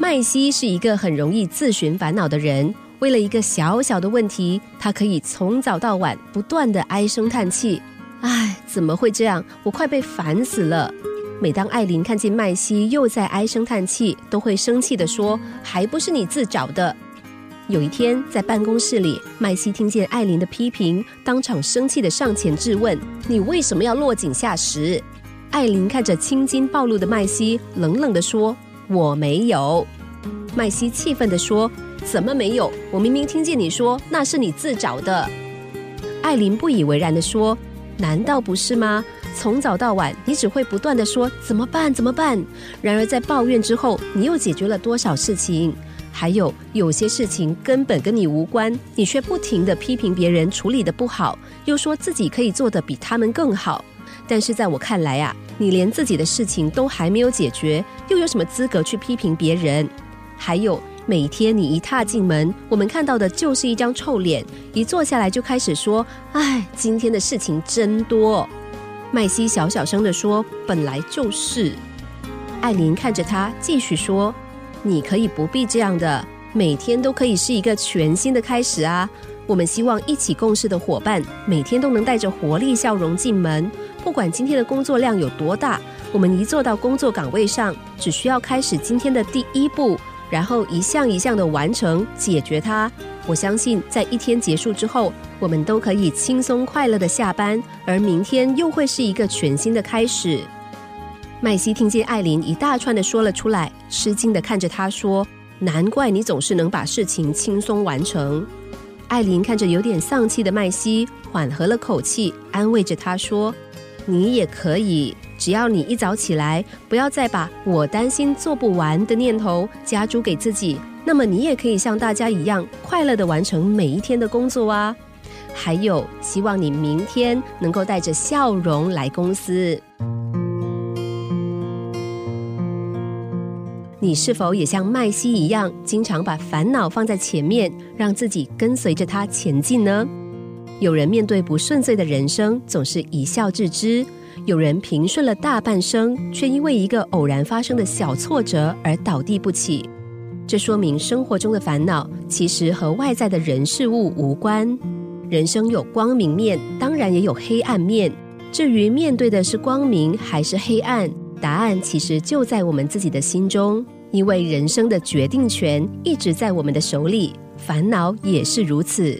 麦西是一个很容易自寻烦恼的人，为了一个小小的问题，他可以从早到晚不断的唉声叹气。唉，怎么会这样？我快被烦死了。每当艾琳看见麦西又在唉声叹气，都会生气的说：“还不是你自找的。”有一天在办公室里，麦西听见艾琳的批评，当场生气的上前质问：“你为什么要落井下石？”艾琳看着青筋暴露的麦西，冷冷的说：“我没有。”麦西气愤的说：“怎么没有？我明明听见你说那是你自找的。”艾琳不以为然的说。难道不是吗？从早到晚，你只会不断的说怎么办怎么办。然而在抱怨之后，你又解决了多少事情？还有有些事情根本跟你无关，你却不停的批评别人处理的不好，又说自己可以做的比他们更好。但是在我看来啊，你连自己的事情都还没有解决，又有什么资格去批评别人？还有。每天你一踏进门，我们看到的就是一张臭脸。一坐下来就开始说：“哎，今天的事情真多。”麦西小小声地说：“本来就是。”艾琳看着他，继续说：“你可以不必这样的，每天都可以是一个全新的开始啊！我们希望一起共事的伙伴，每天都能带着活力笑容进门。不管今天的工作量有多大，我们一坐到工作岗位上，只需要开始今天的第一步。”然后一项一项的完成解决它，我相信在一天结束之后，我们都可以轻松快乐的下班，而明天又会是一个全新的开始。麦西听见艾琳一大串的说了出来，吃惊的看着他说：“难怪你总是能把事情轻松完成。”艾琳看着有点丧气的麦西，缓和了口气，安慰着他说：“你也可以。”只要你一早起来，不要再把我担心做不完的念头加诸给自己，那么你也可以像大家一样快乐的完成每一天的工作啊！还有，希望你明天能够带着笑容来公司。你是否也像麦西一样，经常把烦恼放在前面，让自己跟随着他前进呢？有人面对不顺遂的人生，总是一笑置之。有人平顺了大半生，却因为一个偶然发生的小挫折而倒地不起。这说明生活中的烦恼其实和外在的人事物无关。人生有光明面，当然也有黑暗面。至于面对的是光明还是黑暗，答案其实就在我们自己的心中。因为人生的决定权一直在我们的手里，烦恼也是如此。